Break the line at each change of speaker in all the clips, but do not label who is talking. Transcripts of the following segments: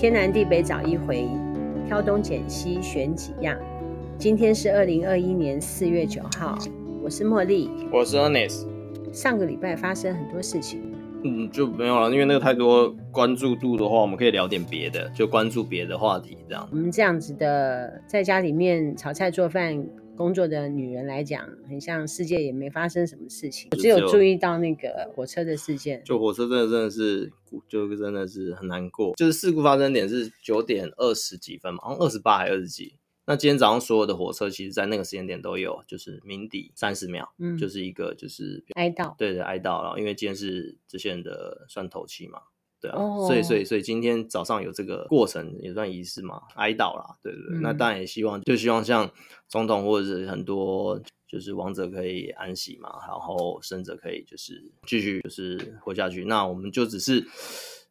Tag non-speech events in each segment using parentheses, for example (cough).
天南地北找一回，挑东拣西选几样。今天是二零二一年四月九号，我是茉莉，
我是 Ernest。
上个礼拜发生很多事情，
嗯，就没有了，因为那个太多关注度的话，我们可以聊点别的，就关注别的话题这样。
我们这样子的，在家里面炒菜做饭。工作的女人来讲，很像世界也没发生什么事情，只有注意到那个火车的事件。
就火车真的真的是，就真的是很难过。就是事故发生点是九点二十几分嘛，好像二十八还二十几。那今天早上所有的火车，其实在那个时间点都有，就是鸣笛三十秒，嗯，就是一个就是
哀悼，
对对哀悼然后，因为今天是这些人的算头七嘛。对啊，所以所以所以今天早上有这个过程也算仪式嘛，哀悼啦，对对对。嗯、那当然也希望，就希望像总统或者是很多就是亡者可以安息嘛，然后生者可以就是继续就是活下去。那我们就只是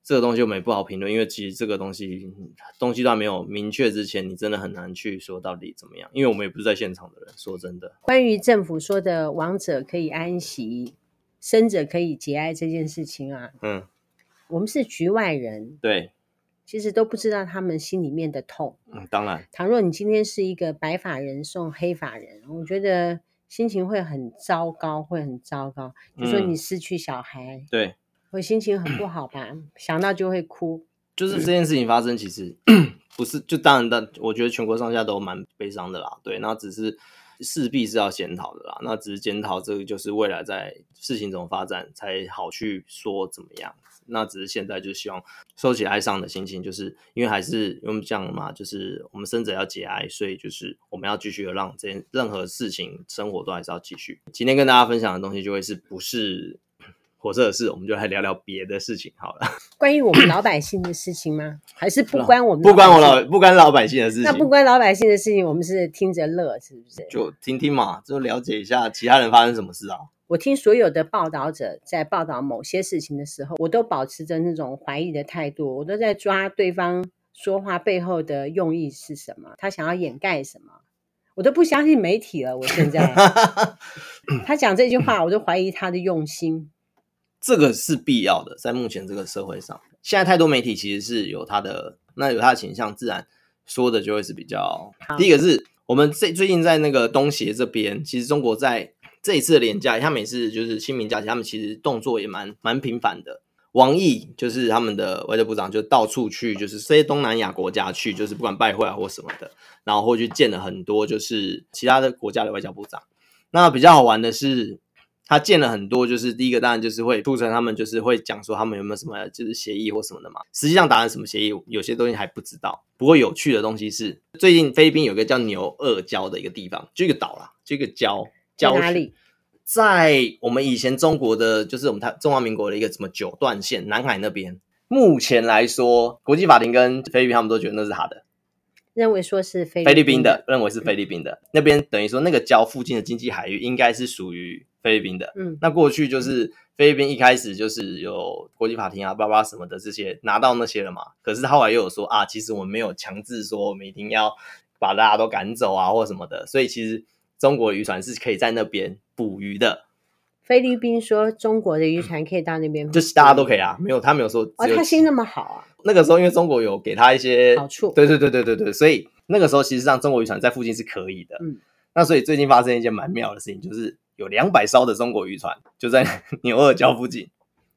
这个东西我们也不好评论，因为其实这个东西东西都还没有明确之前，你真的很难去说到底怎么样，因为我们也不是在现场的人。说真的，
关于政府说的亡者可以安息，生者可以节哀这件事情啊，嗯。我们是局外人，
对，
其实都不知道他们心里面的痛。
嗯，当然，
倘若你今天是一个白发人送黑发人，我觉得心情会很糟糕，会很糟糕。就说你失去小孩，
嗯、对，
会心情很不好吧？想到就会哭。
就是这件事情发生，其实 (coughs) 不是，就当然的，我觉得全国上下都蛮悲伤的啦。对，那只是。势必是要检讨的啦，那只是检讨这个就是未来在事情怎么发展才好去说怎么样。那只是现在就希望收起哀伤的心情，就是因为还是因为这样嘛，就是我们生者要节哀，所以就是我们要继续的让这件任何事情生活都还是要继续。今天跟大家分享的东西就会是不是？火车的事，我们就来聊聊别的事情好了。(laughs)
关于我们老百姓的事情吗？还是不关我们？
不关我老不关老百姓的事情。
那不关老百姓的事情，我们是听着乐，是不是？
就听听嘛，就了解一下其他人发生什么事啊。
我听所有的报道者在报道某些事情的时候，我都保持着那种怀疑的态度，我都在抓对方说话背后的用意是什么，他想要掩盖什么，我都不相信媒体了。我现在 (laughs) 他讲这句话，我都怀疑他的用心。
这个是必要的，在目前这个社会上，现在太多媒体其实是有他的，那有他的倾向，自然说的就会是比较。第一个是我们最最近在那个东协这边，其实中国在这一次的廉假，他每次就是清明假期，他们其实动作也蛮蛮频繁的。王毅就是他们的外交部长，就到处去，就是这些东南亚国家去，就是不管拜会啊或什么的，然后会去见了很多就是其他的国家的外交部长。那比较好玩的是。他见了很多，就是第一个当然就是会促成他们就是会讲说他们有没有什么就是协议或什么的嘛。实际上达成什么协议，有些东西还不知道。不过有趣的东西是，最近菲律宾有个叫牛二礁的一个地方，就一个岛啦，就一个礁。
在哪里？
在我们以前中国的，就是我们台中华民国的一个什么九段线，南海那边。目前来说，国际法庭跟菲律宾他们都觉得那是他的。
认为说是菲
律宾的，菲律宾的，认为是菲律宾的、嗯、那边，等于说那个礁附近的经济海域应该是属于菲律宾的。嗯，那过去就是菲律宾一开始就是有国际法庭啊、巴巴什么的这些拿到那些了嘛。可是后来又有说啊，其实我们没有强制说我们一定要把大家都赶走啊，或什么的。所以其实中国渔船是可以在那边捕鱼的。
菲律宾说中国的渔船可以到那边，
就是大家都可以啊，没有他没有说。
哦，他心那么好啊。
那个时候因为中国有给他一些
好处，
对对对对对对，所以那个时候其实上中国渔船在附近是可以的。嗯，那所以最近发生一件蛮妙的事情，就是有两百艘的中国渔船就在牛二礁附近，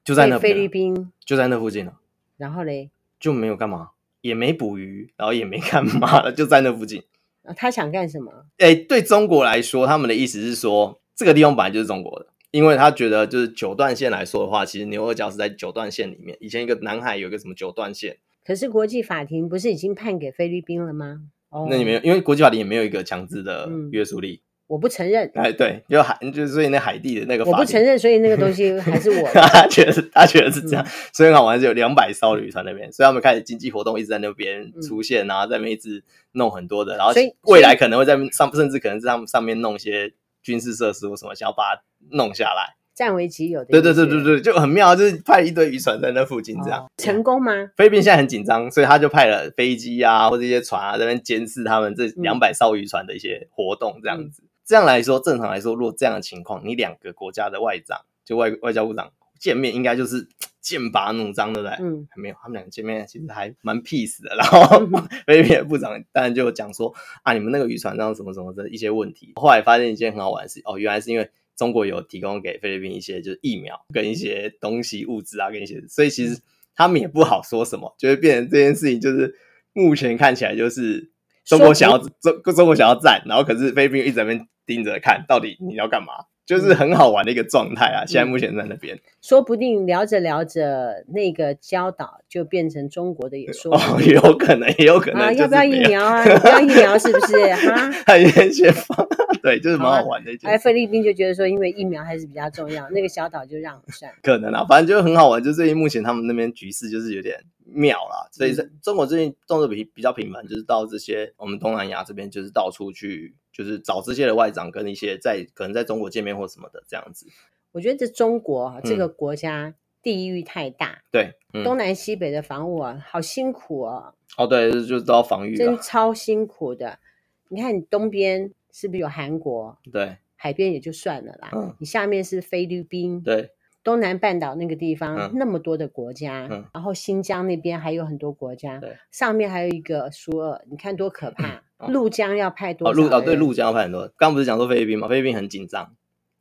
就在那
菲律宾
就在那附近了。
然后嘞，
就没有干嘛，也没捕鱼，然后也没干嘛了，就在那附近。
啊他想干什么？
哎，对中国来说，他们的意思是说这个地方本来就是中国的。因为他觉得，就是九段线来说的话，其实牛二角是在九段线里面。以前一个南海有一个什么九段线，
可是国际法庭不是已经判给菲律宾了吗？哦，
那你没有，因为国际法庭也没有一个强制的约束力。
嗯、我不承认。
哎，对，就海，就是所以那海地的那个
我不承认，所以那个东西还是我。(laughs)
他觉得，他觉得是这样，嗯、所以好玩是有两百艘渔船那边，所以他们开始经济活动一直在那边出现，然后在那边一直弄很多的，然后未来可能会在上，甚至可能在上上面弄一些军事设施或什么，想要把它弄下来。
占为己有的，
对对对对对，就很妙，就是派一堆渔船在那附近这样，
成功吗？
菲律宾现在很紧张，所以他就派了飞机啊，或者一些船啊，在那边监视他们这两百艘渔船的一些活动，这样子。这样来说，正常来说，如果这样的情况，你两个国家的外长就外外交部长见面，应该就是剑拔弩张，对不对？
嗯，
没有，他们两个见面其实还蛮 peace 的。然后菲律宾的部长当然就讲说啊，你们那个渔船上什么什么的一些问题。后来发现一件很好玩的事，哦，原来是因为中国有提供给菲律宾一些就是疫苗跟一些东西物资啊，跟一些，所以其实他们也不好说什么，就会变成这件事情就是目前看起来就是中国想要中中国想要战，然后可是菲律宾一直在那边盯着看到底你要干嘛。就是很好玩的一个状态啊！现在目前在那边，
说不定聊着聊着，那个礁岛就变成中国的，(laughs) 也说
哦，也有可能，也有可能啊。
要不要疫苗啊？要不要疫苗是不是？(laughs) 哈，
很先放，对，就是蛮好玩的。
哎，菲律宾就觉得说，因为疫苗还是比较重要，那个小岛就让算。
可能啊，反正就很好玩。就最近目前他们那边局势就是有点妙啦，所以中国最近动作比比较频繁，就是到这些我们东南亚这边，就是到处去。就是找这些的外长跟一些在可能在中国见面或什么的这样子。
我觉得这中国啊，这个国家地域太大，
嗯、对，嗯、
东南西北的防务啊，好辛苦哦。
哦，对，就是都要防御，
真超辛苦的。你看，你东边是不是有韩国？
对，
海边也就算了啦。嗯，你下面是菲律宾，
对，
东南半岛那个地方、
嗯、
那么多的国家，
嗯、
然后新疆那边还有很多国家，
对，
上面还有一个苏俄，你看多可怕。嗯陆江要派多少？
陆哦，对，陆江要派很多。刚刚不是讲说菲律宾吗？菲律宾很紧张，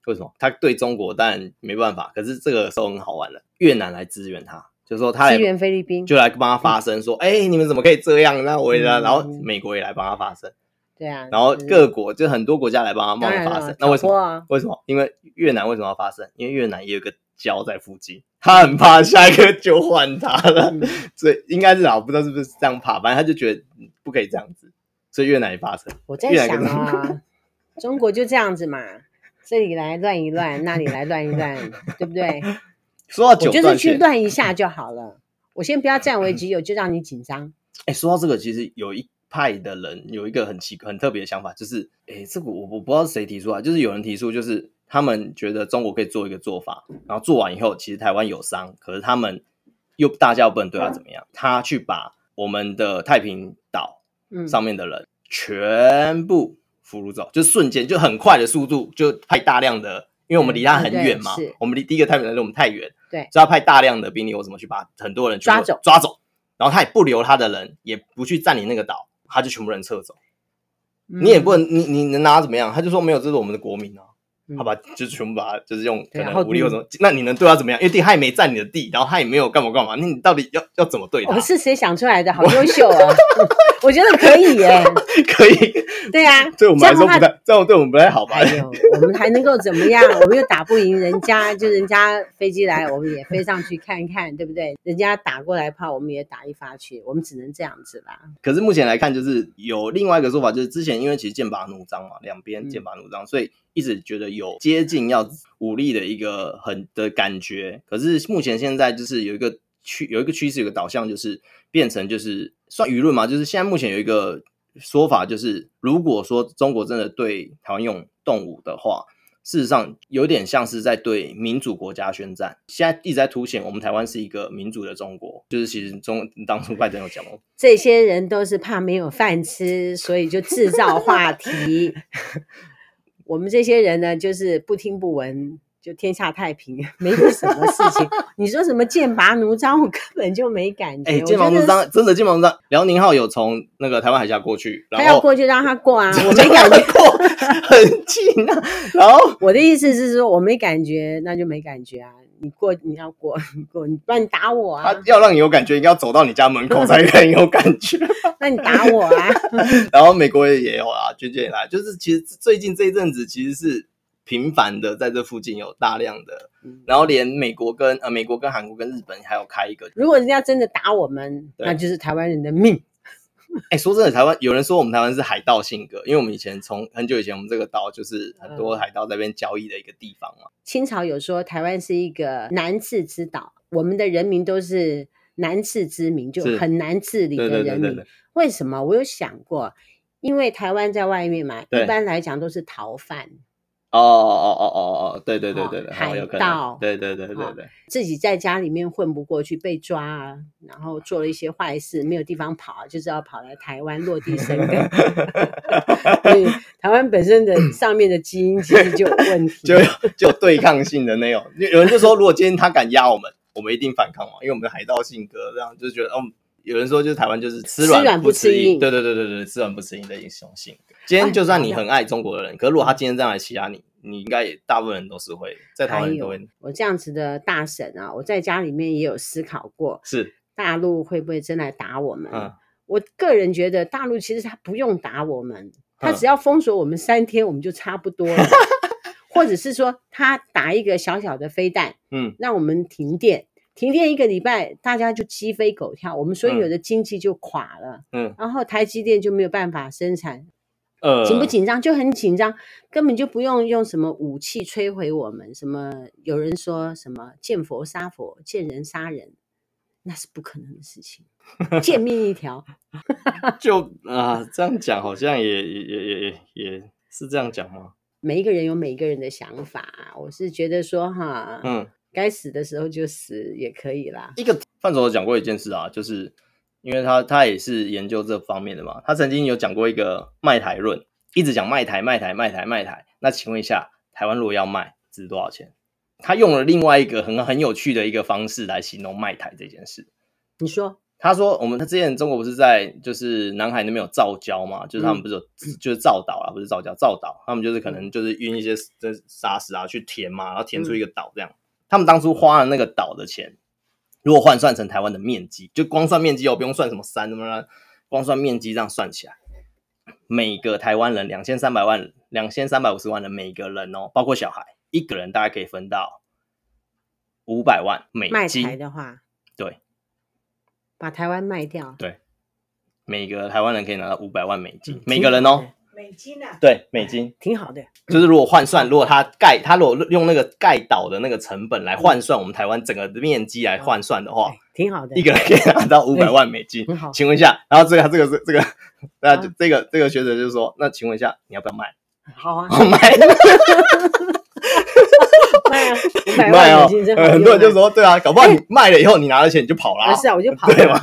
为什么？他对中国当然没办法，可是这个时候很好玩了，越南来支援他，就说他
支援菲律宾，
就来帮他发声，说：“哎，你们怎么可以这样？”那我也，然后美国也来帮他发声，
对啊，
然后各国就很多国家来帮他帮他发声。那为什么？为什么？因为越南为什么要发声？因为越南也有个礁在附近，他很怕下一个就换他了，(laughs) 所以应该是啊，我不知道是不是这样怕，反正他就觉得不可以这样子。所以越南也发生，
我在想啊，(laughs) 中国就这样子嘛，这里来乱一乱，那里来乱一乱，(laughs) 对不
对？说
我就是去乱一下就好了。我先不要占为己有，就让你紧张。
哎，说到这个，其实有一派的人有一个很奇很特别的想法，就是，哎，这个我我不知道是谁提出来，就是有人提出，就是他们觉得中国可以做一个做法，然后做完以后，其实台湾有伤，可是他们又大家又不能对他怎么样，他去把我们的太平岛。上面的人全部俘虏走，就瞬间就很快的速度，就派大量的，因为我们离他很远嘛，我们离第一个太平岛离我们太远，
对，
所以要派大量的兵力，我怎么去把很多人
抓走？
抓走，然后他也不留他的人，也不去占领那个岛，他就全部人撤走。你也不能，你你能拿他怎么样？他就说没有，这是我们的国民啊。好吧，就是全部把它，就是用可能武力或什么，那你能对他怎么样？因为他也没占你的地，然后他也没有干嘛干嘛，那你到底要要怎么对他？
是谁想出来的？好优秀啊！(laughs) 我觉得可以耶，(laughs)
可以。
对啊，(laughs)
对我们来说不太，这样对我们不太好吧？
我们还能够怎么样？我们又打不赢人家，就人家飞机来，我们也飞上去看一看，对不对？人家打过来炮，我们也打一发去，我们只能这样子啦。
可是目前来看，就是有另外一个说法，就是之前因为其实剑拔弩张嘛，两边剑拔弩张，所以。一直觉得有接近要武力的一个很的感觉，可是目前现在就是有一个趋有一个趋势，有一个导向，就是变成就是算舆论嘛，就是现在目前有一个说法，就是如果说中国真的对台湾用动武的话，事实上有点像是在对民主国家宣战。现在一直在凸显我们台湾是一个民主的中国，就是其实中当初拜登有讲过，
这些人都是怕没有饭吃，所以就制造话题。(laughs) 我们这些人呢，就是不听不闻，就天下太平，没有什么事情。你说什么剑拔弩张，我根本就没感觉。
哎，剑拔弩张，真的剑拔弩张。辽宁号有从那个台湾海峡过去，然后
他要过去让他过啊，(laughs) 我没感觉
过，很近啊。然后 (laughs)
我的意思是说，我没感觉，那就没感觉啊。你过，你要过，你过，你不然你打我啊！
他要让你有感觉，应该要走到你家门口才 (laughs) 更有感觉。
那你打我啊！
然后美国也有啊，军舰也来，就是其实最近这一阵子其实是频繁的，在这附近有大量的，嗯、然后连美国跟呃美国跟韩国跟日本还有开一个。
如果人家真的打我们，那就是台湾人的命。
哎、欸，说真的，台湾有人说我们台湾是海盗性格，因为我们以前从很久以前，我们这个岛就是很多海盗在那边交易的一个地方嘛。
清朝有说台湾是一个难治之岛，我们的人民都是难治之民，就很难治理的人民。对对对对对，为什么？我有想过，因为台湾在外面嘛，一般来讲都是逃犯。
哦哦哦哦哦，对对对对对，
海盗，
对对对对对，
自己在家里面混不过去，被抓啊，然后做了一些坏事，没有地方跑，就知道跑来台湾落地生根。(laughs) 所以台湾本身的上面的基因其实就有问题，(laughs)
就有就有对抗性的那种。有人就说，如果今天他敢压我们，我们一定反抗嘛，因为我们的海盗性格，这样就觉得，嗯，有人说就是台湾就是吃软不吃硬，对对对对对，吃软不吃硬的英雄性格。今天就算你很爱中国的人，可是如果他今天这样来欺压你，你应该也大部分人都是会在台湾都会。
我这样子的大婶啊，我在家里面也有思考过，
是
大陆会不会真来打我们？嗯，我个人觉得大陆其实他不用打我们，他只要封锁我们三天，我们就差不多了。(laughs) 或者是说他打一个小小的飞弹，嗯，让我们停电，停电一个礼拜，大家就鸡飞狗跳，我们所有的经济就垮了，嗯，然后台积电就没有办法生产，呃，紧不紧张？就很紧张，根本就不用用什么武器摧毁我们，什么有人说什么见佛杀佛，见人杀人，那是不可能的事情，(laughs) 见命一条，(laughs)
就啊，这样讲好像也也也也也是这样讲吗？
每一个人有每一个人的想法，我是觉得说哈，嗯，该死的时候就死也可以啦。
一个范畴讲过一件事啊，就是因为他他也是研究这方面的嘛，他曾经有讲过一个卖台论，一直讲卖台卖台卖台卖台。那请问一下，台湾如果要卖，值多少钱？他用了另外一个很很有趣的一个方式来形容卖台这件事。
你说？
他说：“我们他之前中国不是在就是南海那边有造礁嘛？就是他们不是有、嗯、(clears throat) 就是造岛啊，不是造礁造岛，他们就是可能就是运一些这沙石啊去填嘛，然后填出一个岛这样。嗯、他们当初花了那个岛的钱，如果换算成台湾的面积，就光算面积哦，不用算什么山什么的，光算面积这样算起来，每个台湾人两千三百万，两千三百五十万人，每个人哦，包括小孩，一个人大概可以分到五百万美金。卖
台的话，
对。”
把台湾卖掉，
对，每个台湾人可以拿到五百万美金，每个人哦，
美金啊，
对，美金，
挺好的。
就是如果换算，如果他盖，他如果用那个盖岛的那个成本来换算我们台湾整个的面积来换算的话，
挺好的，
一个人可以拿到五百万美金。好，请问一下，然后这个这个是这个，那就这个这个学者就是说，那请问一下，你要不要卖？
好啊，
好 (laughs) 卖。(laughs)
卖啊，五百万美金真好。
很多人就说，对啊，搞不好你卖了以后，你拿了钱你就跑了。
是啊，我就跑了。对吗？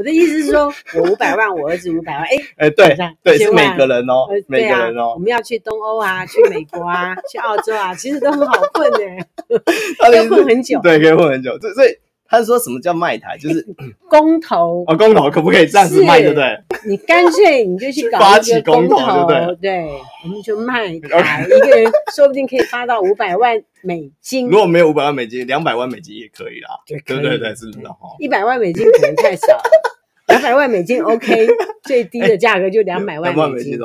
我的意思是说，(laughs) 我五百万，我儿子五百万。哎
哎，对对，是每个人哦，每个人哦。
我们要去东欧啊，去美国啊，去澳洲啊，其实都很好混的，(laughs) 可以混很久。
对，可以混很久。所以所以。他是说什么叫卖台？就是
公投
哦，公投可不可以这样子卖？对不对？
你干脆你就去搞
发起公投，对不对？
对，我们就卖台，一个人说不定可以发到五百万美金。
如果没有五百万美金，两百万美金也可以啦。对对对，是的哈。
一百万美金可能太少了，(laughs) 两百万美金 OK，最低的价格就两百万美金。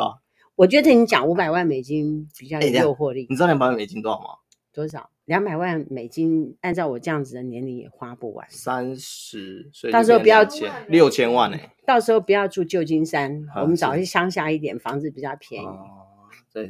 我觉得你讲五百万美金比较有诱惑力。
你知道两百万美金多少吗？
多少？两百万美金，按照我这样子的年龄也花不完。
三十岁，
到时候不要
六千万呢、欸。
到时候不要住旧金山，啊、我们找去乡下一点，房子比较便宜。哦、
对，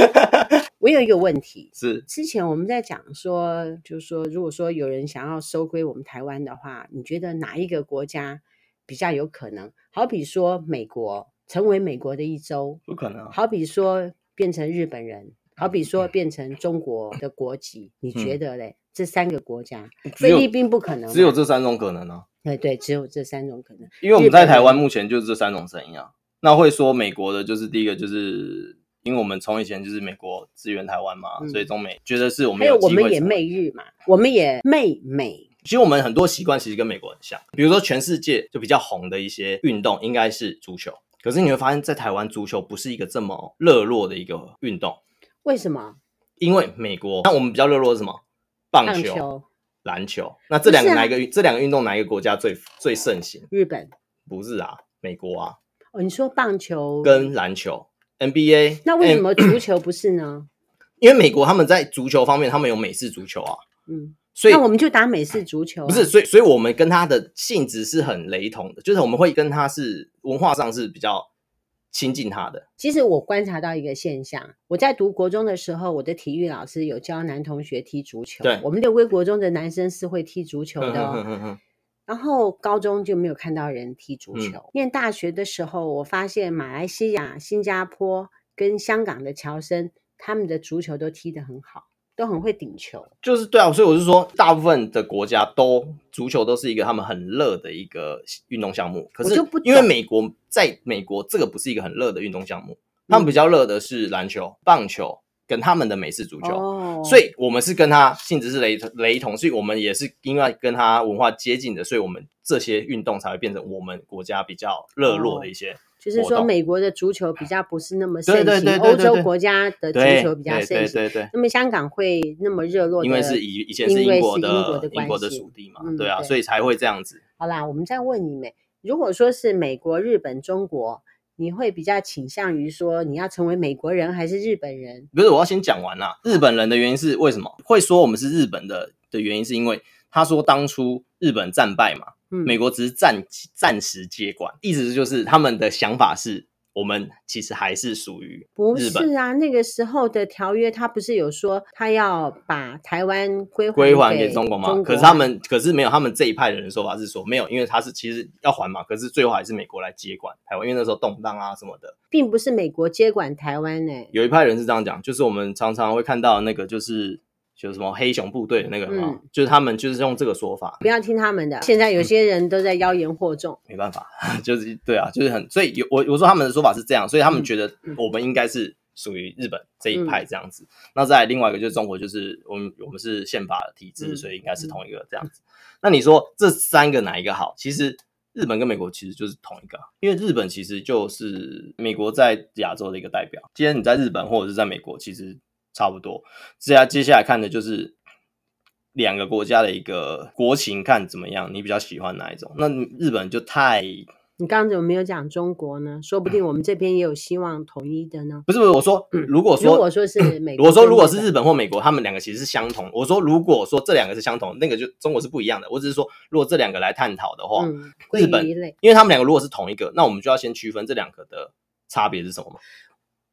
(laughs)
我有一个问题，
是
之前我们在讲说，就是说，如果说有人想要收归我们台湾的话，你觉得哪一个国家比较有可能？好比说美国成为美国的一州，
不可能。
好比说变成日本人。好比说变成中国的国籍，你觉得嘞？这三个国家，菲律宾不可能，
只有这三种可能呢？
对对，只有这三种可能。
因为我们在台湾目前就是这三种声音啊。那会说美国的，就是第一个，就是因为我们从以前就是美国支援台湾嘛，所以中美觉得是我们有
有我们也媚日嘛，我们也媚美。
其实我们很多习惯其实跟美国很像，比如说全世界就比较红的一些运动应该是足球，可是你会发现在台湾足球不是一个这么热络的一个运动。
为什么？
因为美国，那我们比较热络是什么？棒球、球篮球。那这两个哪一个？啊、这两个运动哪一个国家最最盛行？
日本？
不是啊，美国啊。
哦，你说棒球
跟篮球，NBA。
那为什么足球不是呢？(clears throat)
因为美国他们在足球方面，他们有美式足球啊。
嗯，所以那我们就打美式足球、啊。
不是，所以所以我们跟他的性质是很雷同的，就是我们会跟他是文化上是比较。亲近他的。
其实我观察到一个现象，我在读国中的时候，我的体育老师有教男同学踢足球。
对，
我们六龟国中的男生是会踢足球的、哦。嗯嗯嗯。然后高中就没有看到人踢足球。嗯、念大学的时候，我发现马来西亚、新加坡跟香港的侨生，他们的足球都踢得很好。都很会顶球，
就是对啊，所以我是说，大部分的国家都足球都是一个他们很热的一个运动项目。可是因为美国在美国这个不是一个很热的运动项目，他们比较热的是篮球、棒球、跟他们的美式足球，
哦、
所以我们是跟他性质是雷雷同，所以我们也是因为跟他文化接近的，所以我们这些运动才会变成我们国家比较热络的一些、哦。
就是说，美国的足球比较不是那么盛行，欧洲国家的足球比较盛行。对对对。那么香港会那么热络，
因为是以以前是英国的英国的属地嘛，对啊，所以才会这样子。
好啦，我们再问你们，如果说是美国、日本、中国。你会比较倾向于说你要成为美国人还是日本人？
不是，我要先讲完啦。日本人的原因是为什么会说我们是日本的的原因，是因为他说当初日本战败嘛，嗯，美国只是暂暂时接管，意思就是他们的想法是。我们其实还是属于。
不是啊，那个时候的条约，他不是有说他要把台湾归
归还给中国吗？可是他们，可是没有，他们这一派的人说法是说没有，因为他是其实要还嘛，可是最后还是美国来接管台湾，因为那时候动荡啊什么的，
并不是美国接管台湾呢、欸。
有一派人是这样讲，就是我们常常会看到那个就是。就什么黑熊部队的那个嘛、嗯，就是他们就是用这个说法，
不要听他们的。现在有些人都在妖言惑众，
没办法，(laughs) 就是对啊，就是很所以有我我说他们的说法是这样，所以他们觉得我们应该是属于日本这一派这样子。嗯、那再另外一个就是中国，就是我们我们是宪法的体制、嗯，所以应该是同一个这样子。那你说这三个哪一个好？其实日本跟美国其实就是同一个，因为日本其实就是美国在亚洲的一个代表。今天你在日本或者是在美国，其实。差不多，接下接下来看的就是两个国家的一个国情，看怎么样？你比较喜欢哪一种？那日本就太……
你刚刚怎么没有讲中国呢？说不定我们这边也有希望统一的呢。
不是不是，我说如果说、嗯、
如果说是美国，
我说如果是日本或美国，他们两个其实是相同。我说如果说这两个是相同，那个就中国是不一样的。我只是说，如果这两个来探讨的话、嗯，日本，因为他们两个如果是同一个，那我们就要先区分这两个的差别是什么嘛？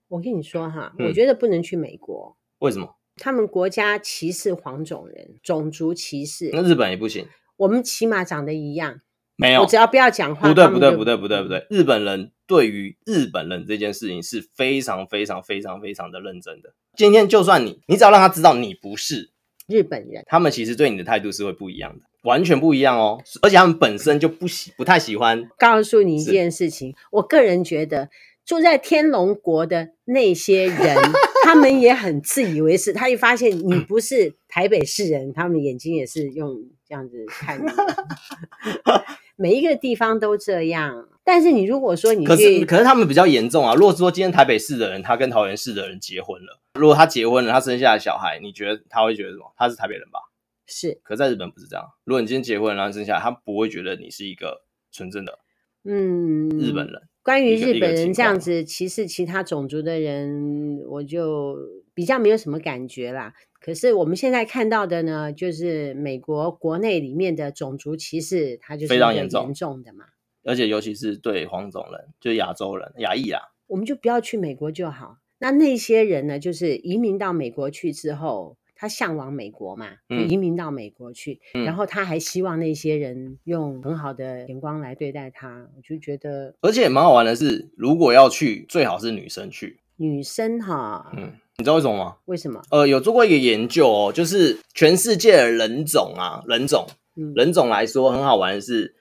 我跟你说哈，我觉得不能去美国。
嗯、为什么？
他们国家歧视黄种人，种族歧视。
那日本也不行。
我们起码长得一样。
没有，
我只要不要讲话。
不对，不对，不对，不对，不对。日本人对于日本人这件事情是非常非常非常非常的认真的。今天就算你，你只要让他知道你不是
日本人，
他们其实对你的态度是会不一样的，完全不一样哦。而且他们本身就不喜，不太喜欢。
告诉你一件事情，我个人觉得。住在天龙国的那些人，(laughs) 他们也很自以为是。他一发现你不是台北市人，他们眼睛也是用这样子看你。(laughs) 每一个地方都这样。但是你如果说你去，
可是可是他们比较严重啊。如果说今天台北市的人，他跟桃园市的人结婚了，如果他结婚了，他生下来小孩，你觉得他会觉得什么？他是台北人吧？
是。可
在日本不是这样。如果你今天结婚了，然后生下来，他不会觉得你是一个纯正的嗯日本人。
关于日本人这样子歧视其他种族的人，我就比较没有什么感觉啦。可是我们现在看到的呢，就是美国国内里面的种族歧视，它就是非常严重的嘛。
而且尤其是对黄种人，就是亚洲人、亚裔啊，
我们就不要去美国就好。那那些人呢，就是移民到美国去之后。他向往美国嘛，移民到美国去，嗯，然后他还希望那些人用很好的眼光来对待他，我就觉得，
而且蛮好玩的是，如果要去，最好是女生去。
女生哈，
嗯，你知道为什么吗？
为什么？
呃，有做过一个研究哦，就是全世界的人种啊，人种，嗯，人种来说很好玩的是。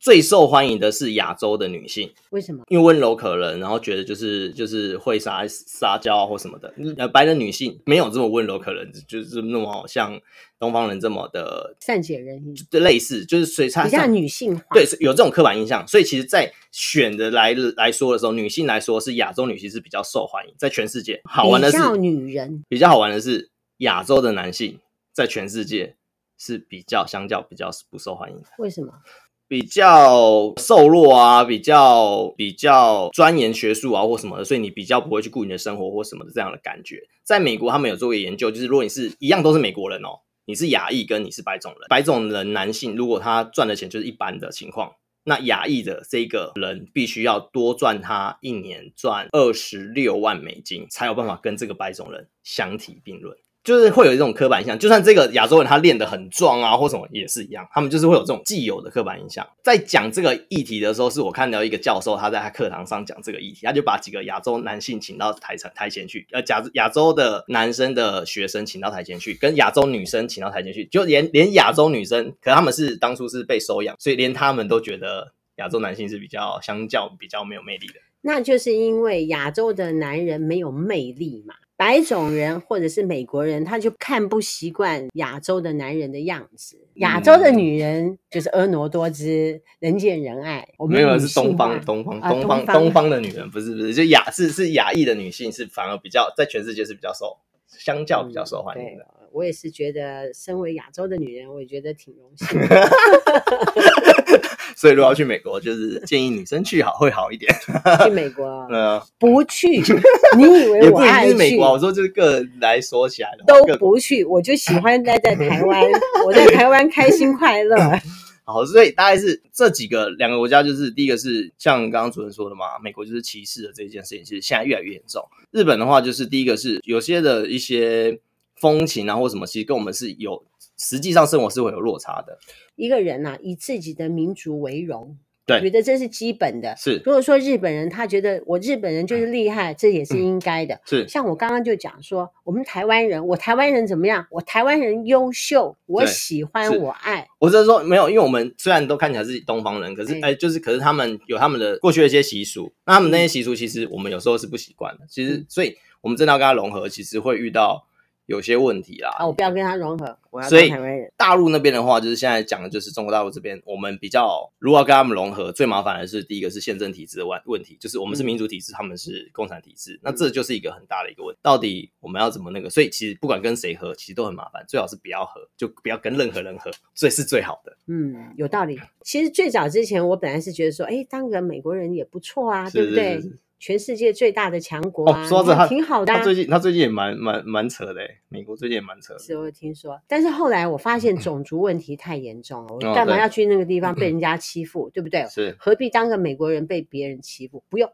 最受欢迎的是亚洲的女性，
为什么？
因为温柔可人，然后觉得就是就是会撒撒娇啊或什么的。呃，白人女性没有这么温柔可人，就是那么像东方人这么的
善解人意，
就类似就是所以差
比较女性化，
对，有这种刻板印象。所以其实，在选的来来说的时候，女性来说是亚洲女性是比较受欢迎，在全世界。好玩的是，
女人
比较好玩的是亚洲的男性在全世界是比较相较比较不受欢迎的。
为什么？
比较瘦弱啊，比较比较钻研学术啊，或什么的，所以你比较不会去顾你的生活或什么的这样的感觉。在美国，他们有做过研究，就是如果你是一样都是美国人哦，你是亚裔跟你是白种人，白种人男性如果他赚的钱就是一般的情况，那亚裔的这个人必须要多赚他一年赚二十六万美金，才有办法跟这个白种人相提并论。就是会有一种刻板印象，就算这个亚洲人他练得很壮啊，或什么也是一样，他们就是会有这种既有的刻板印象。在讲这个议题的时候，是我看到一个教授他在他课堂上讲这个议题，他就把几个亚洲男性请到台前台前去，呃，亚亚洲的男生的学生请到台前去，跟亚洲女生请到台前去，就连连亚洲女生，可他们是当初是被收养，所以连他们都觉得亚洲男性是比较相较比较没有魅力的。
那就是因为亚洲的男人没有魅力嘛。白种人或者是美国人，他就看不习惯亚洲的男人的样子。亚洲的女人就是婀娜多姿、人见人爱。我们
没有是东方，东方，东方，东方的女人不是不是，就亚是是亚裔的女性是反而比较在全世界是比较受，相较比较受欢迎的。
嗯我也是觉得，身为亚洲的女人，我也觉得挺荣幸的。(laughs)
所以，如果要去美国，就是建议女生去好会好一点。(laughs)
去美国，(laughs) 嗯，不去。你以为我爱去
美国？我说，就是个人来说起来的
都不去，我就喜欢待在台湾。我在台湾开心快乐。
好，所以大概是这几个两个国家，就是第一个是像刚刚主任说的嘛，美国就是歧视的这件事情，其实现在越来越严重。日本的话，就是第一个是有些的一些。风情啊，或什么，其实跟我们是有实际上生活是会有落差的。
一个人呐、啊，以自己的民族为荣，
对，
我觉得这是基本的。
是，
如果说日本人他觉得我日本人就是厉害，嗯、这也是应该的。
是，
像我刚刚就讲说，我们台湾人，我台湾人怎么样？我台湾人优秀，我喜欢，我爱。
我只是说没有，因为我们虽然都看起来是东方人，可是哎，就是可是他们有他们的过去的一些习俗，那他们那些习俗其实我们有时候是不习惯的。其实，所以我们真的要跟他融合，其实会遇到。有些问题啦，
啊，我不要跟他融合，我要
当台湾人。大陆那边的话，就是现在讲的就是中国大陆这边，我们比较如果要跟他们融合，最麻烦的是第一个是宪政体制的问问题，就是我们是民主体制，嗯、他们是共产体制，那这就是一个很大的一个问题。到底我们要怎么那个？所以其实不管跟谁合，其实都很麻烦，最好是不要合，就不要跟任何人合，这是最好的。
嗯，有道理。其实最早之前，我本来是觉得说，哎，当个美国人也不错啊，对不对？是是是是全世界最大的强国啊，哦、说着他挺好的、啊。
他最近他最近也蛮蛮蛮扯的，美国最近也蛮扯的。
是我听说，但是后来我发现种族问题太严重了，我干嘛要去那个地方被人家欺负，哦、对，对不对？
是
何必当个美国人被别人欺负？不用，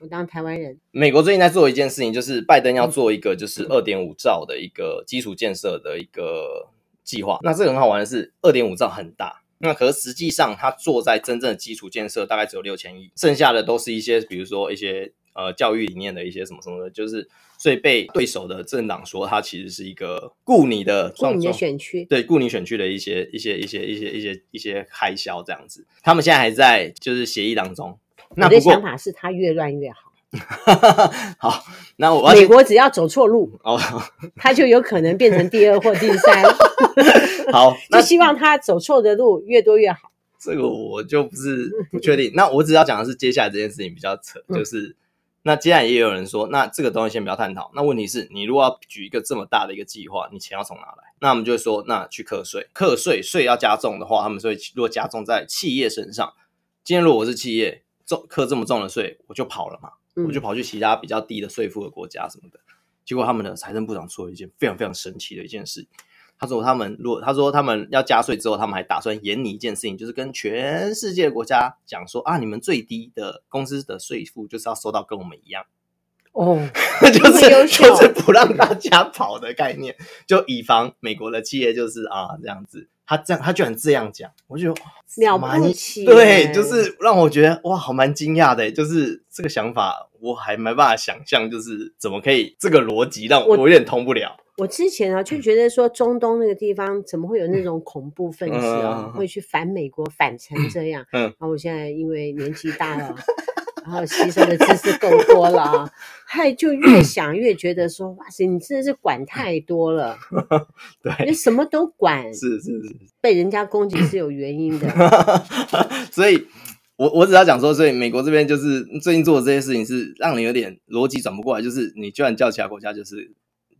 我当台湾人。
美国最近在做一件事情，就是拜登要做一个就是二点五兆的一个基础建设的一个计划。那这个很好玩的是，二点五兆很大。那可是实际上，他做在真正的基础建设大概只有六千亿，剩下的都是一些，比如说一些呃教育理念的一些什么什么的，就是所以被对手的政党说，他其实是一个雇你的
雇你的选区，
对，雇你选区的一些一些一些一些一些一些开销这样子。他们现在还在就是协议当中。那
我的想法是他越乱越好。(laughs)
好，那我
美国只要走错路哦，(laughs) 他就有可能变成第二或第三。(laughs)
好，
就希望他走错的路越多越好。
这个我就不是不确定。那我只要讲的是接下来这件事情比较扯，就是那接下来也有人说，那这个东西先不要探讨。那问题是，你如果要举一个这么大的一个计划，你钱要从哪来？那我们就会说，那去课税，课税税要加重的话，他们说如果加重在企业身上，今天如果我是企业，重课这么重的税，我就跑了嘛。我就跑去其他比较低的税负的国家什么的，结果他们的财政部长说了一件非常非常神奇的一件事。他说他们如果他说他们要加税之后，他们还打算严拟一件事情，就是跟全世界的国家讲说啊，你们最低的工资的税负就是要收到跟我们一样哦，(laughs) 就是就是不让大家跑的概念，就以防美国的企业就是啊这样子。他这样，他居然这样讲，我就
了不起。
对，就是让我觉得哇，好蛮惊讶的。就是这个想法，我还没办法想象，就是怎么可以这个逻辑让我我有点通不了。
我之前啊，就觉得说中东那个地方怎么会有那种恐怖分子啊，会去反美国，反成这样。嗯，然后我现在因为年纪大了。(laughs) 然后吸收的知识够多了啊，还就越 (clears throat) 想越觉得说，哇塞，你真的是管太多了，(laughs)
对，
你什么都管，
是是是，
被人家攻击是有原因的，(laughs)
所以我我只要讲说，所以美国这边就是最近做的这些事情是让你有点逻辑转不过来，就是你居然叫其他国家，就是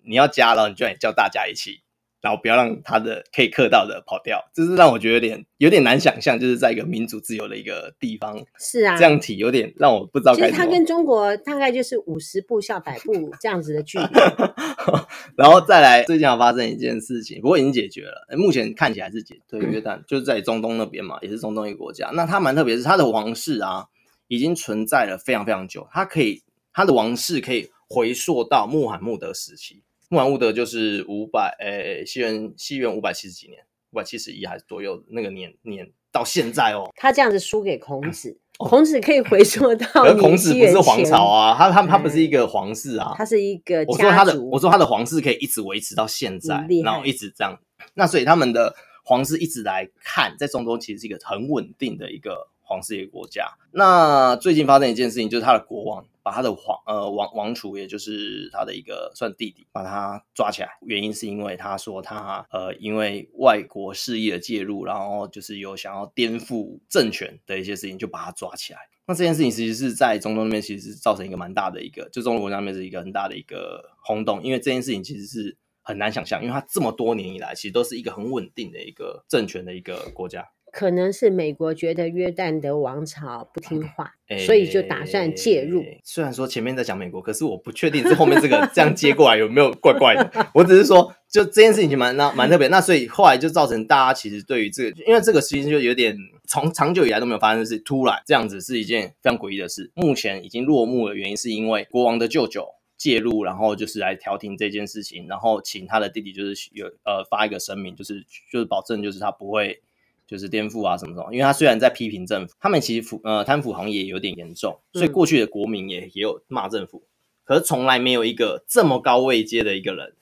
你要加，然后你居然也叫大家一起。然后不要让他的可以克到的跑掉，这是让我觉得有点有点难想象，就是在一个民主自由的一个地方，
是啊，
这样提有点让我不知道。
其实他跟中国大概就是五十步笑百步这样子的距离。(laughs)
然后再来，最近要发生一件事情，不过已经解决了，目前看起来是解。对，约旦就是在中东那边嘛，也是中东一个国家。那他蛮特别，是他的王室啊，已经存在了非常非常久，他可以他的王室可以回溯到穆罕默德时期。穆罕默德就是五百，诶，西元西元五百七十几年，五百七十一还是左右那个年年到现在哦。
他这样子输给孔子，孔子可以回溯到。(laughs)
而孔子不是皇朝啊，他他他不是一个皇室啊，
他是一个。
我说他的，我说他的皇室可以一直维持到现在，然后一直这样。那所以他们的皇室一直来看，在中东其实是一个很稳定的一个皇室一个国家。那最近发生一件事情，就是他的国王。把他的皇呃王王储，也就是他的一个算弟弟，把他抓起来。原因是因为他说他呃因为外国势力的介入，然后就是有想要颠覆政权的一些事情，就把他抓起来。那这件事情其实是在中东那边，其实是造成一个蛮大的一个，就中国那边是一个很大的一个轰动，因为这件事情其实是很难想象，因为他这么多年以来，其实都是一个很稳定的一个政权的一个国家。
可能是美国觉得约旦的王朝不听话，欸、所以就打算介入。
虽然说前面在讲美国，可是我不确定这后面这个这样接过来有没有怪怪的。我只是说，就这件事情蛮那蛮特别。那所以后来就造成大家其实对于这个，因为这个事情就有点从长久以来都没有发生的事，突然这样子是一件非常诡异的事。目前已经落幕的原因是因为国王的舅舅介入，然后就是来调停这件事情，然后请他的弟弟就是有呃发一个声明，就是就是保证就是他不会。就是颠覆啊什么什么，因为他虽然在批评政府，他们其实腐呃贪腐行业也有点严重，所以过去的国民也也有骂政府，可是从来没有一个这么高位阶的一个人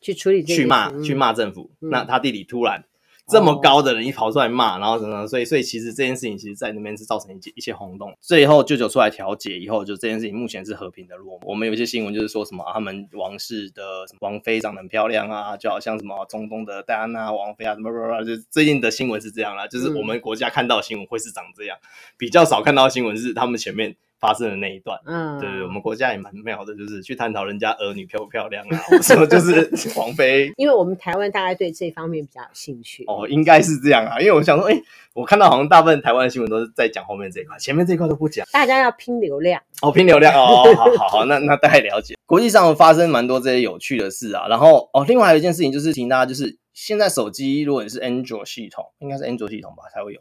去处理
去骂去骂政府，那他弟弟突然。这么高的人一跑出来骂，然后什么，所以所以其实这件事情其实，在那边是造成一些一些轰动。最后舅舅出来调解以后，就这件事情目前是和平的落幕。我们有一些新闻就是说什么他们王室的王妃长得很漂亮啊，就好像什么中东的戴安娜王妃啊，什么什么，就最近的新闻是这样啦，就是我们国家看到的新闻会是长这样，比较少看到的新闻是他们前面。发生的那一段，嗯，对对，我们国家也蛮妙的，就是去探讨人家儿女漂不漂亮啊，(laughs) 什么就是王菲。
因为我们台湾大家对这方面比较有兴趣。
哦，应该是这样啊，因为我想说，哎、欸，我看到好像大部分台湾的新闻都是在讲后面这一块，前面这一块都不讲。
大家要拼流量，
哦，拼流量哦，(laughs) 好好好，那那大概了解。国际上发生蛮多这些有趣的事啊，然后哦，另外还有一件事情就是提醒大家，就是现在手机如果你是 Android 系统，应该是 Android 系统吧才会有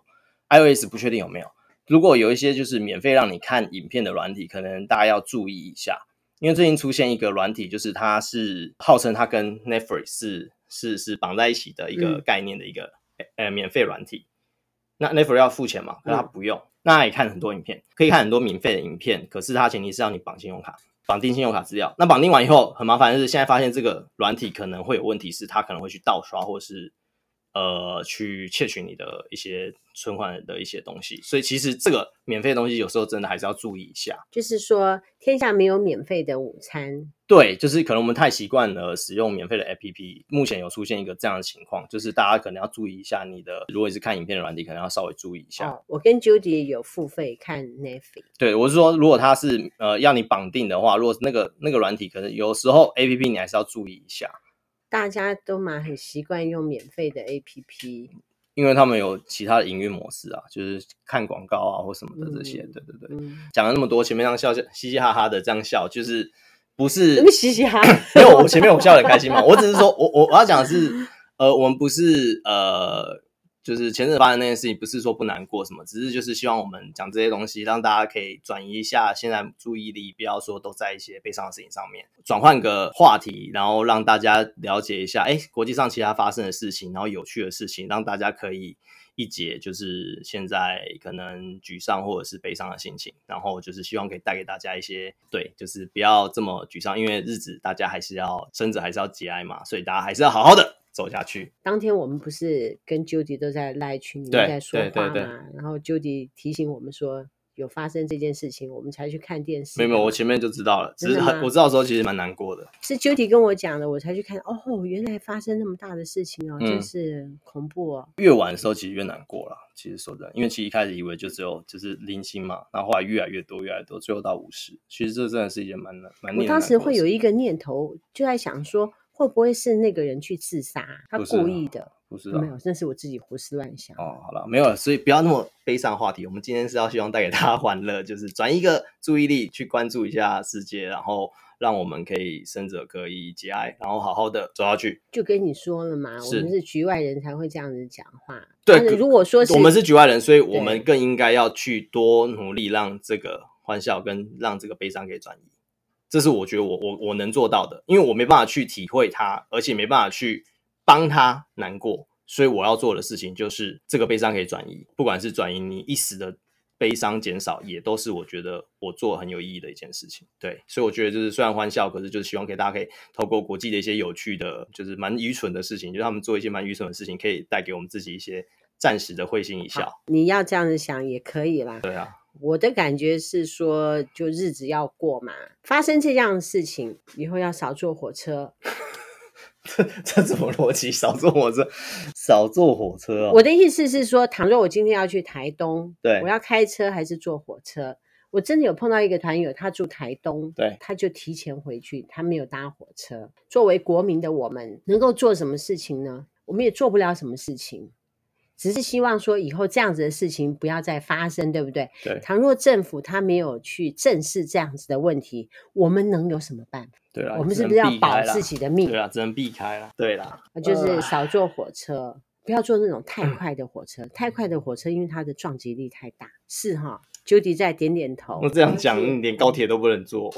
，iOS 不确定有没有。如果有一些就是免费让你看影片的软体，可能大家要注意一下，因为最近出现一个软体，就是它是号称它跟 Netflix 是是是绑在一起的一个概念的一个、嗯、呃免费软体。那 Netflix 要付钱嘛？可是它不用，嗯、那也看很多影片，可以看很多免费的影片。可是它前提是要你绑信用卡，绑定信用卡资料。那绑定完以后很麻烦，就是现在发现这个软体可能会有问题，是它可能会去盗刷或是。呃，去窃取你的一些存款的一些东西，所以其实这个免费的东西有时候真的还是要注意一下。
就是说，天下没有免费的午餐。
对，就是可能我们太习惯了使用免费的 APP，目前有出现一个这样的情况，就是大家可能要注意一下你的，如果是看影片的软体，可能要稍微注意一下。
哦，我跟 Judy 有付费看 Netflix。
对，我是说，如果它是呃要你绑定的话，如果那个那个软体，可能有时候 APP 你还是要注意一下。
大家都蛮很习惯用免费的 APP，
因为他们有其他的营运模式啊，就是看广告啊或什么的这些。嗯、对对对，讲了那么多，前面让笑笑嘻嘻哈哈的这样笑，就是不是
嘻嘻哈？
没有，我前面我笑得很开心嘛。我只是说我我我要讲的是，呃，我们不是呃。就是前阵发生那件事情，不是说不难过什么，只是就是希望我们讲这些东西，让大家可以转移一下现在注意力，不要说都在一些悲伤的事情上面，转换个话题，然后让大家了解一下，哎，国际上其他发生的事情，然后有趣的事情，让大家可以一解就是现在可能沮丧或者是悲伤的心情，然后就是希望可以带给大家一些，对，就是不要这么沮丧，因为日子大家还是要生着还是要节哀嘛，所以大家还是要好好的。走下去。当
天我们不是跟 Judy 都在赖群里面在说话嘛，然后 Judy 提醒我们说有发生这件事情，我们才去看电视。
没有，没有，我前面就知道了，(laughs) 只是很我知道的时候其实蛮难过的。
是 Judy 跟我讲的，我才去看。哦，原来发生那么大的事情哦，嗯、真是恐怖哦。
越晚的时候其实越难过了。其实说真的，因为其实一开始以为就只有就是零星嘛，然后后来越来越多，越来越多，最后到五十。其实这真的是一件蛮难蛮。
我当时会有一个念头，就在想说。会不会是那个人去自杀？他故意的？
不是，
没有，那是我自己胡思乱想。
哦，好了，没有了，所以不要那么悲伤话题。我们今天是要希望带给大家欢乐，就是转移一个注意力，去关注一下世界，然后让我们可以生者可以节哀，然后好好的走下去。
就跟你说了嘛，我们是局外人才会这样子讲话。
对，
如果说是
我们是局外人，所以我们更应该要去多努力，让这个欢笑跟让这个悲伤给转移。这是我觉得我我我能做到的，因为我没办法去体会他，而且没办法去帮他难过，所以我要做的事情就是这个悲伤可以转移，不管是转移你一时的悲伤减少，也都是我觉得我做很有意义的一件事情。对，所以我觉得就是虽然欢笑，可是就是希望给大家可以透过国际的一些有趣的，就是蛮愚蠢的事情，就是他们做一些蛮愚蠢的事情，可以带给我们自己一些暂时的会心一笑。
你要这样子想也可以啦。
对啊。
我的感觉是说，就日子要过嘛，发生这样的事情以后要少坐火车。(laughs)
这这怎么逻辑？少坐火车，少坐火车哦。
我的意思是说，倘若我今天要去台东，
对，
我要开车还是坐火车？我真的有碰到一个团友，他住台东，
对，
他就提前回去，他没有搭火车。作为国民的我们，能够做什么事情呢？我们也做不了什么事情。只是希望说以后这样子的事情不要再发生，对不对？
对。
倘若政府他没有去正视这样子的问题，我们能有什么办法？
对啦，
我们是不是要保自己的命？
对啦，只能避开了。对啦，
就是少坐火车，呃、不要坐那种太快的火车。太快的火车，因为它的撞击力太大。是哈，Judy 在点点头。
我这样讲，你连高铁都不能坐。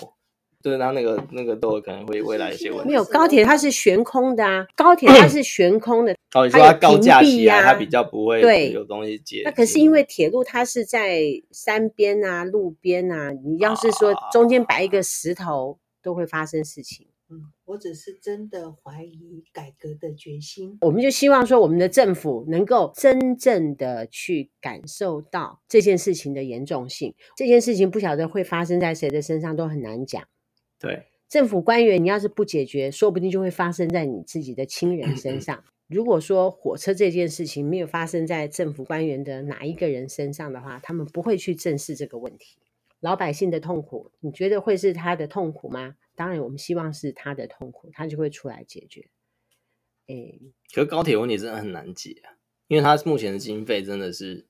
对，它那个那个都有可能会未来一些问题。
没有高铁，它是悬空的啊，高铁它是悬空的。
哦，你说它高架起来，它比较不会对有东西接。
那可是因为铁路它是在山边啊、路边啊，你要是说中间摆一个石头，都会发生事情。
嗯，我只是真的怀疑改革的决心。
我们就希望说，我们的政府能够真正的去感受到这件事情的严重性。这件事情不晓得会发生在谁的身上，都很难讲。
对，
政府官员，你要是不解决，说不定就会发生在你自己的亲人身 (clears throat) 上。如果说火车这件事情没有发生在政府官员的哪一个人身上的话，他们不会去正视这个问题。老百姓的痛苦，你觉得会是他的痛苦吗？当然，我们希望是他的痛苦，他就会出来解决。哎，
可是高铁问题真的很难解啊，因为他目前的经费真的是。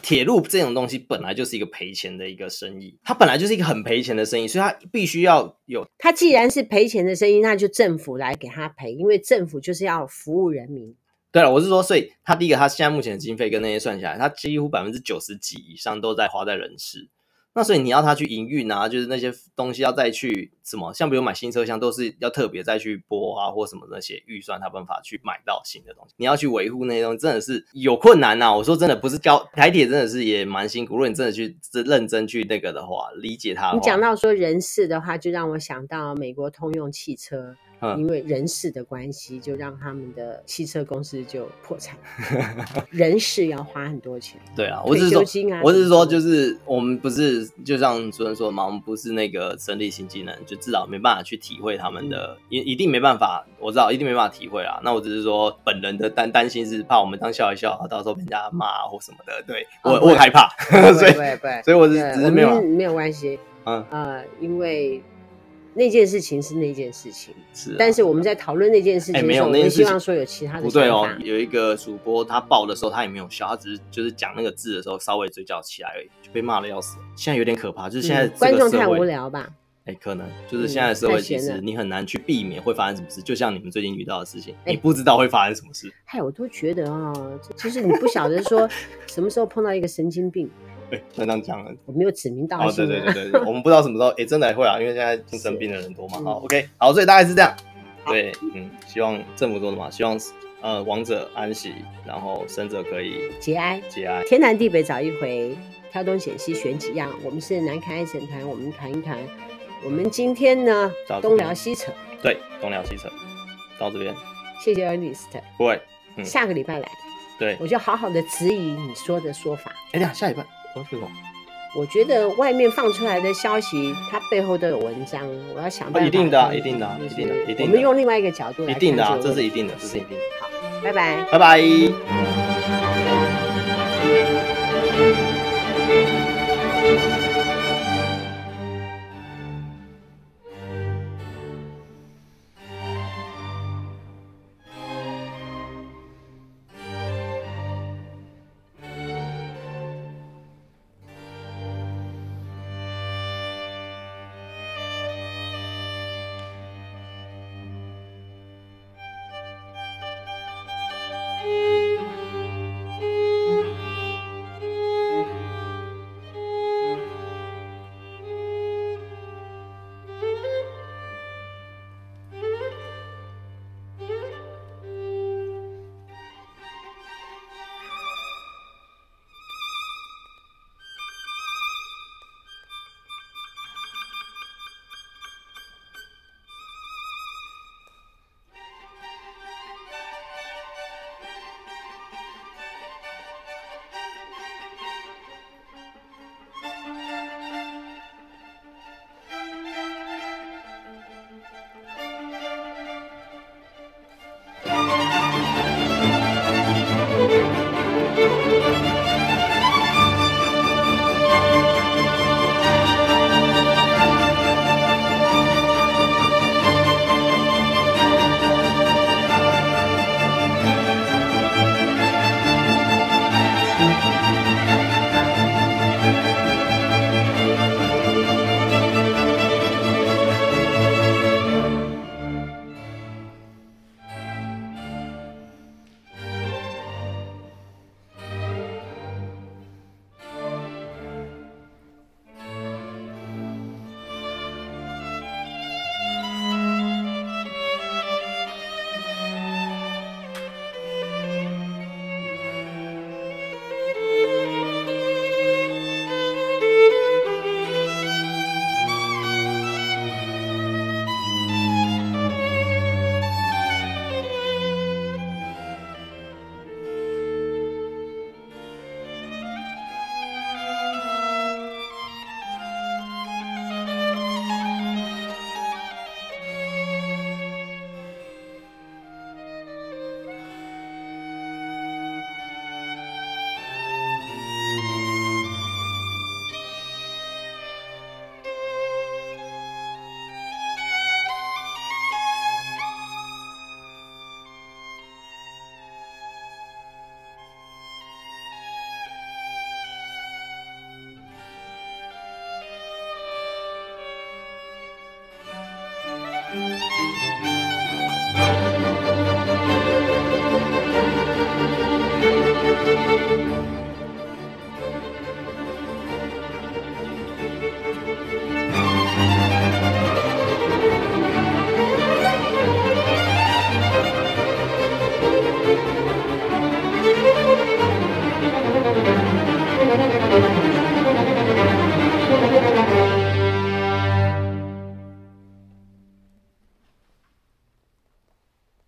铁路这种东西本来就是一个赔钱的一个生意，它本来就是一个很赔钱的生意，所以它必须要有。
它既然是赔钱的生意，那就政府来给他赔，因为政府就是要服务人民。
对了，我是说，所以它第一个，它现在目前的经费跟那些算下来，它几乎百分之九十几以上都在花在人事。那所以你要他去营运啊，就是那些东西要再去什么，像比如买新车厢都是要特别再去拨啊，或什么那些预算，他办法去买到新的东西。你要去维护那些东西，真的是有困难呐、啊。我说真的，不是高台铁真的是也蛮辛苦。如果你真的去认真去那个的话，理解他。
你讲到说人事的话，就让我想到美国通用汽车。因为人事的关系，就让他们的汽车公司就破产。(laughs) 人事要花很多钱。
对啊，我只是说，我只是说，就是我们不是就像主任说的嘛，我们不是那个生理性技能，就至少没办法去体会他们的，一、嗯、一定没办法，我知道一定没办法体会啊。那我只是说，本人的担担心是怕我们当笑一笑，到时候被人家骂或什么的。对我，哦、我害怕，(laughs) 所以所以我是只是没有
没有关系。嗯呃，因为。那件事情是那件事情，
是、啊，
但是我们在讨论那件事情的时候，我们希望说有其他的。
不对哦，有一个主播他报的时候他也没有笑，他只是就是讲那个字的时候稍微嘴角起来而已，就被骂的要死。现在有点可怕，就是现在、嗯、观众
太无聊吧？
哎、欸，可能就是现在的社会其实你很难去避免会发生什么事，就像你们最近遇到的事情，欸、你不知道会发生什么事。
嗨，我都觉得啊、哦，其实你不晓得说 (laughs) 什么时候碰到一个神经病。
对，那这样讲了，
我没有指名道姓。
哦，对对对对，(laughs) 我们不知道什么时候，哎，真的会啊，因为现在生病的人多嘛。好，OK，好，所以大概是这样。对，嗯，希望政府做的嘛，希望呃亡者安息，然后生者可以
节哀
节哀。
天南地北找一回，挑东选西选几样。我们是南开爱神团，我们谈一谈。我们今天呢，东聊西扯。
对，东聊西扯，到这边。
谢谢 Ernest。
不会，
下个礼拜来。
对，
我就好好的质疑你说的说法。
哎呀，下礼拜。
我觉得外面放出来的消息，它背后都有文章。我要想办法。
一定的，一定的，一定的，一定的。
我们用另外一个角度来。
一定的，这是一定的，这是一定的。
好，拜拜，
拜拜。